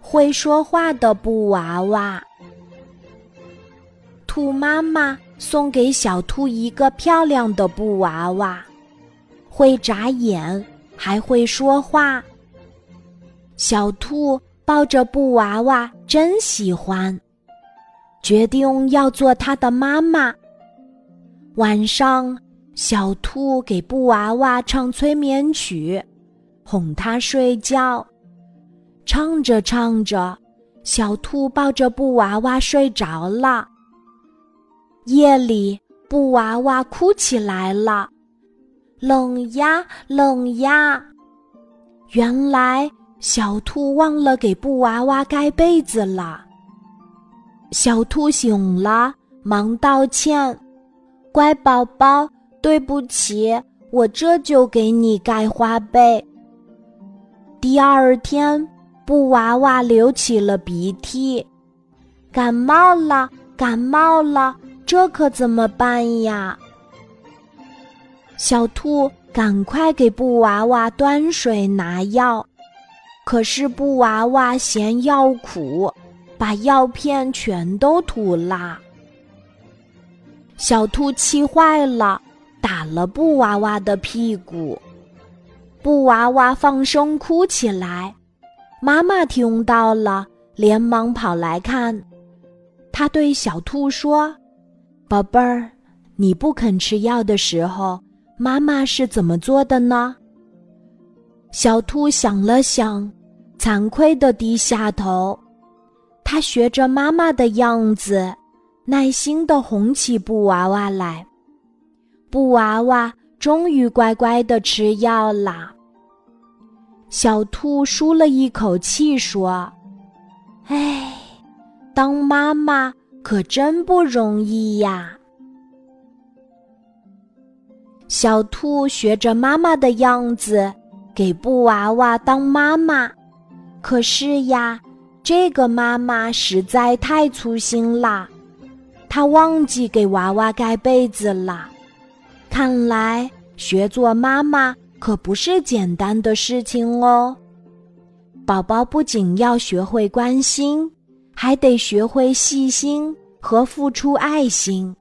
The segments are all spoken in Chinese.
会说话的布娃娃。兔妈妈送给小兔一个漂亮的布娃娃，会眨眼，还会说话。小兔抱着布娃娃，真喜欢，决定要做它的妈妈。晚上，小兔给布娃娃唱催眠曲，哄它睡觉。唱着唱着，小兔抱着布娃娃睡着了。夜里，布娃娃哭起来了，冷呀冷呀。原来。小兔忘了给布娃娃盖被子了。小兔醒了，忙道歉：“乖宝宝，对不起，我这就给你盖花被。”第二天，布娃娃流起了鼻涕，感冒了，感冒了，这可怎么办呀？小兔赶快给布娃娃端水拿药。可是布娃娃嫌药苦，把药片全都吐啦。小兔气坏了，打了布娃娃的屁股。布娃娃放声哭起来，妈妈听到了，连忙跑来看。他对小兔说：“宝贝儿，你不肯吃药的时候，妈妈是怎么做的呢？”小兔想了想。惭愧的低下头，他学着妈妈的样子，耐心的哄起布娃娃来。布娃娃终于乖乖的吃药啦。小兔舒了一口气说：“哎，当妈妈可真不容易呀。”小兔学着妈妈的样子，给布娃娃当妈妈。可是呀，这个妈妈实在太粗心啦，她忘记给娃娃盖被子了。看来学做妈妈可不是简单的事情哦。宝宝不仅要学会关心，还得学会细心和付出爱心。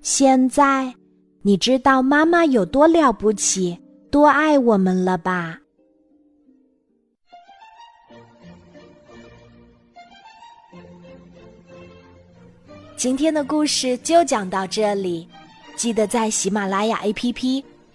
现在你知道妈妈有多了不起，多爱我们了吧？今天的故事就讲到这里，记得在喜马拉雅 APP